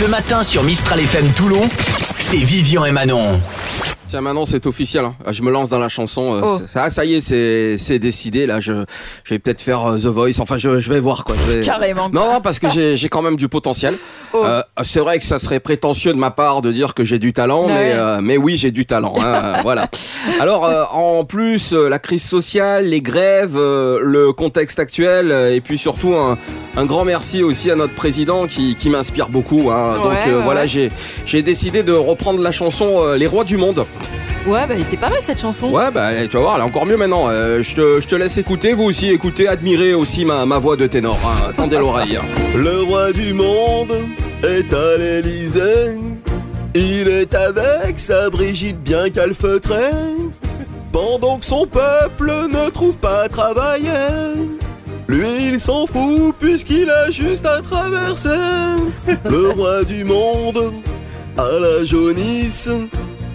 Le matin sur Mistral FM Toulon, c'est Vivian et Manon. Tiens, maintenant c'est officiel. hein. Ah, Je me lance dans la chanson. euh, Oh. Ah, ça y est, c'est c'est décidé. Là, je, je vais peut-être faire euh, The Voice. Enfin, je, je vais voir quoi. Je vais- Carrément. Non, non, parce que j'ai j'ai quand même du potentiel. Oh. Euh, c'est vrai que ça serait prétentieux de ma part de dire que j'ai du talent, Bah mais, euh, mais oui, j'ai du talent. hein, voilà. Alors, euh, en plus, la crise sociale, les grèves, euh, le contexte actuel, et puis surtout un, un grand merci aussi à notre président qui, qui m'inspire beaucoup. hein. Donc euh, ouais, voilà, ouais. j'ai j'ai décidé de reprendre la chanson euh, Les Rois du Monde. Ouais, bah, elle était pas mal cette chanson. Ouais, bah tu vas voir, elle est encore mieux maintenant. Euh, je, te, je te laisse écouter, vous aussi écoutez, admirez aussi ma, ma voix de ténor. hein. Tendez l'oreille. Le roi du monde est à l'Élysée. Il est avec sa Brigitte bien calfeutrée. Pendant que son peuple ne trouve pas à travailler. Lui, il s'en fout puisqu'il a juste à traverser. Le roi du monde à la jaunisse.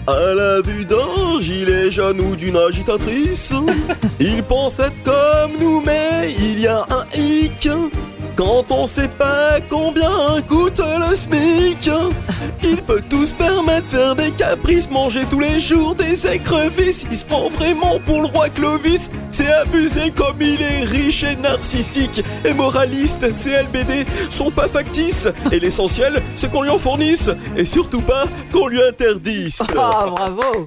À la vue d'un gilet jaune ou d'une agitatrice, il pense être comme nous, mais il y a un hic. Quand on sait pas combien coûte le SMIC, il peut tout se permettre faire des caprices, manger tous les jours des écrevisses. Il se prend vraiment pour le roi Clovis. C'est abusé comme il est riche et narcissique et moraliste. Ces LBD sont pas factices et l'essentiel c'est qu'on lui en fournisse et surtout pas qu'on lui interdise. Ah, bravo.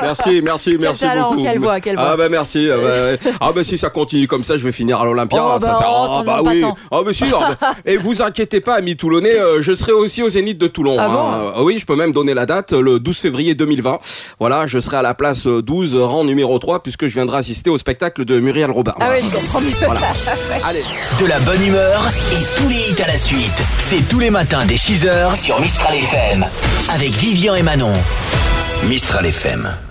Merci, merci, merci beaucoup. quelle voix, quelle voix. Ah bah merci. ah bah. Ah bah si ça continue comme ça, je vais finir à l'Olympia. Oh, ça, bah, oh, ah bah oui. Ah bah si. ah bah- Et vous inquiétez pas, amis toulonnais, euh, je serai aussi au Zénith de Toulon. Ah hein. bon? Ah oui, je peux même donner la date, le 12 février 2020. Voilà, je serai à la place euh, 12, rang numéro 3, puisque je viendrai assister au spectacle de Muriel Robin. Ah ouais, je comprends mieux. Voilà. Allez. De la bonne humeur et tous les hits à la suite. C'est tous les matins dès 6h sur Mistral FM. Avec Vivian et Manon. Mistral FM.